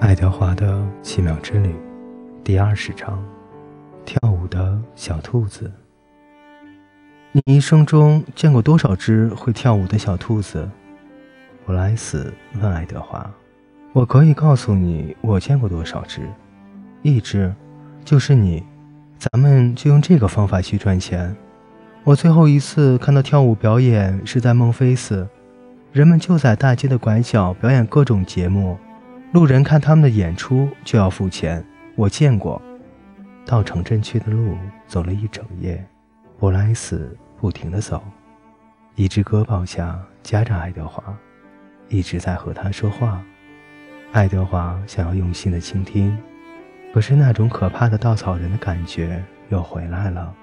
爱德华的奇妙之旅，第二十章：跳舞的小兔子。你一生中见过多少只会跳舞的小兔子？布莱斯问爱德华。我可以告诉你，我见过多少只。一只，就是你。咱们就用这个方法去赚钱。我最后一次看到跳舞表演是在孟菲斯，人们就在大街的拐角表演各种节目。路人看他们的演出就要付钱，我见过。到城镇去的路走了一整夜，布莱斯不停地走，一只胳膊下夹着爱德华，一直在和他说话。爱德华想要用心的倾听，可是那种可怕的稻草人的感觉又回来了，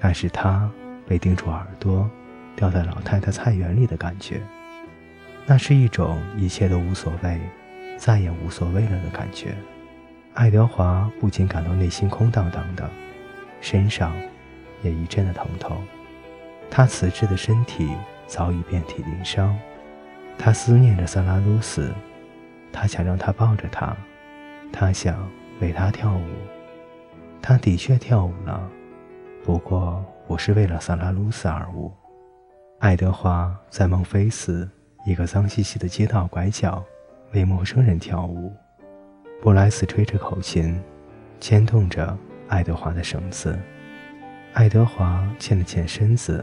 那是他被钉住耳朵，掉在老太太菜园里的感觉，那是一种一切都无所谓。再也无所谓了的感觉，爱德华不仅感到内心空荡荡的，身上也一阵的疼痛。他瓷质的身体早已遍体鳞伤，他思念着萨拉鲁斯，他想让他抱着他，他想为他跳舞。他的确跳舞了，不过不是为了萨拉鲁斯而舞。爱德华在孟菲斯一个脏兮兮的街道拐角。为陌生人跳舞，布莱斯吹着口琴，牵动着爱德华的绳子。爱德华欠了欠身子，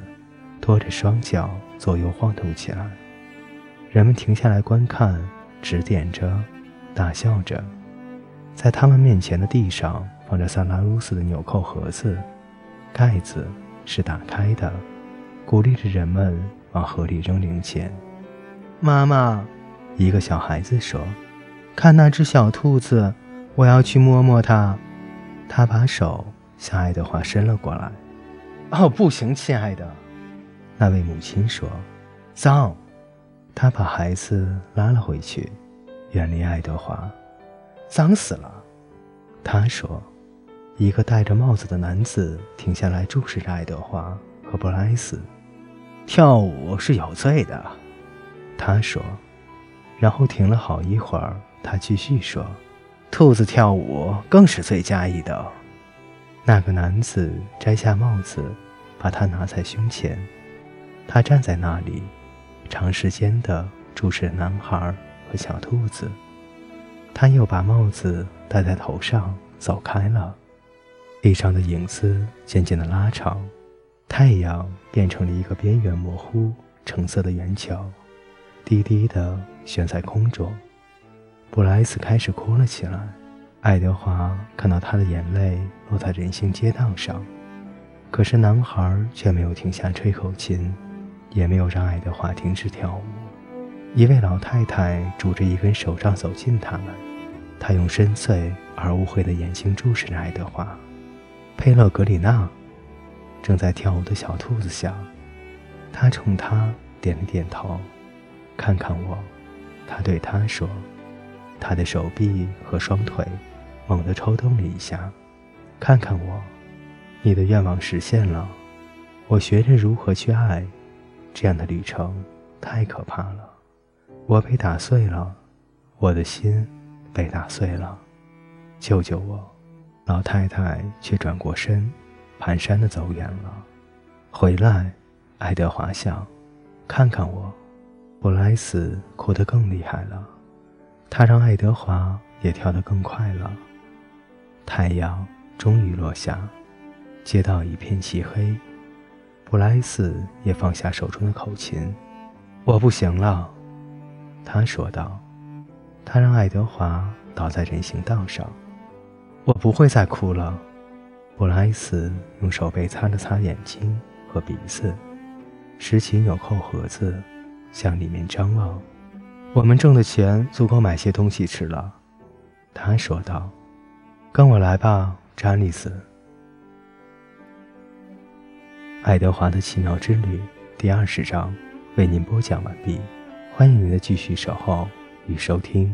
拖着双脚左右晃动起来。人们停下来观看，指点着，大笑着。在他们面前的地上放着萨拉鲁斯的纽扣盒子，盖子是打开的，鼓励着人们往河里扔零钱。妈妈。一个小孩子说：“看那只小兔子，我要去摸摸它。”他把手向爱德华伸了过来。“哦，不行，亲爱的。”那位母亲说，“脏。”他把孩子拉了回去，远离爱德华。“脏死了。”他说。一个戴着帽子的男子停下来注视着爱德华和布莱斯。“跳舞是有罪的。”他说。然后停了好一会儿，他继续说：“兔子跳舞更是最佳一等。”那个男子摘下帽子，把它拿在胸前。他站在那里，长时间地注视男孩和小兔子。他又把帽子戴在头上，走开了。地上的影子渐渐地拉长，太阳变成了一个边缘模糊、橙色的圆球。低低的悬在空中，布莱斯开始哭了起来。爱德华看到他的眼泪落在人行街道上，可是男孩却没有停下吹口琴，也没有让爱德华停止跳舞。一位老太太拄着一根手杖走近他们，她用深邃而污秽的眼睛注视着爱德华。佩勒格里娜正在跳舞的小兔子想，他冲他点了点头。看看我，他对他说，他的手臂和双腿猛地抽动了一下。看看我，你的愿望实现了。我学着如何去爱，这样的旅程太可怕了。我被打碎了，我的心被打碎了。救救我！老太太却转过身，蹒跚地走远了。回来，爱德华想，看看我。布莱斯哭得更厉害了，他让爱德华也跳得更快了。太阳终于落下，街道一片漆黑。布莱斯也放下手中的口琴。“我不行了。”他说道。他让爱德华倒在人行道上。“我不会再哭了。”布莱斯用手背擦了擦眼睛和鼻子，拾起纽扣盒子。向里面张望，我们挣的钱足够买些东西吃了，他说道。跟我来吧，查理斯。爱德华的奇妙之旅第二十章为您播讲完毕，欢迎您的继续守候与收听。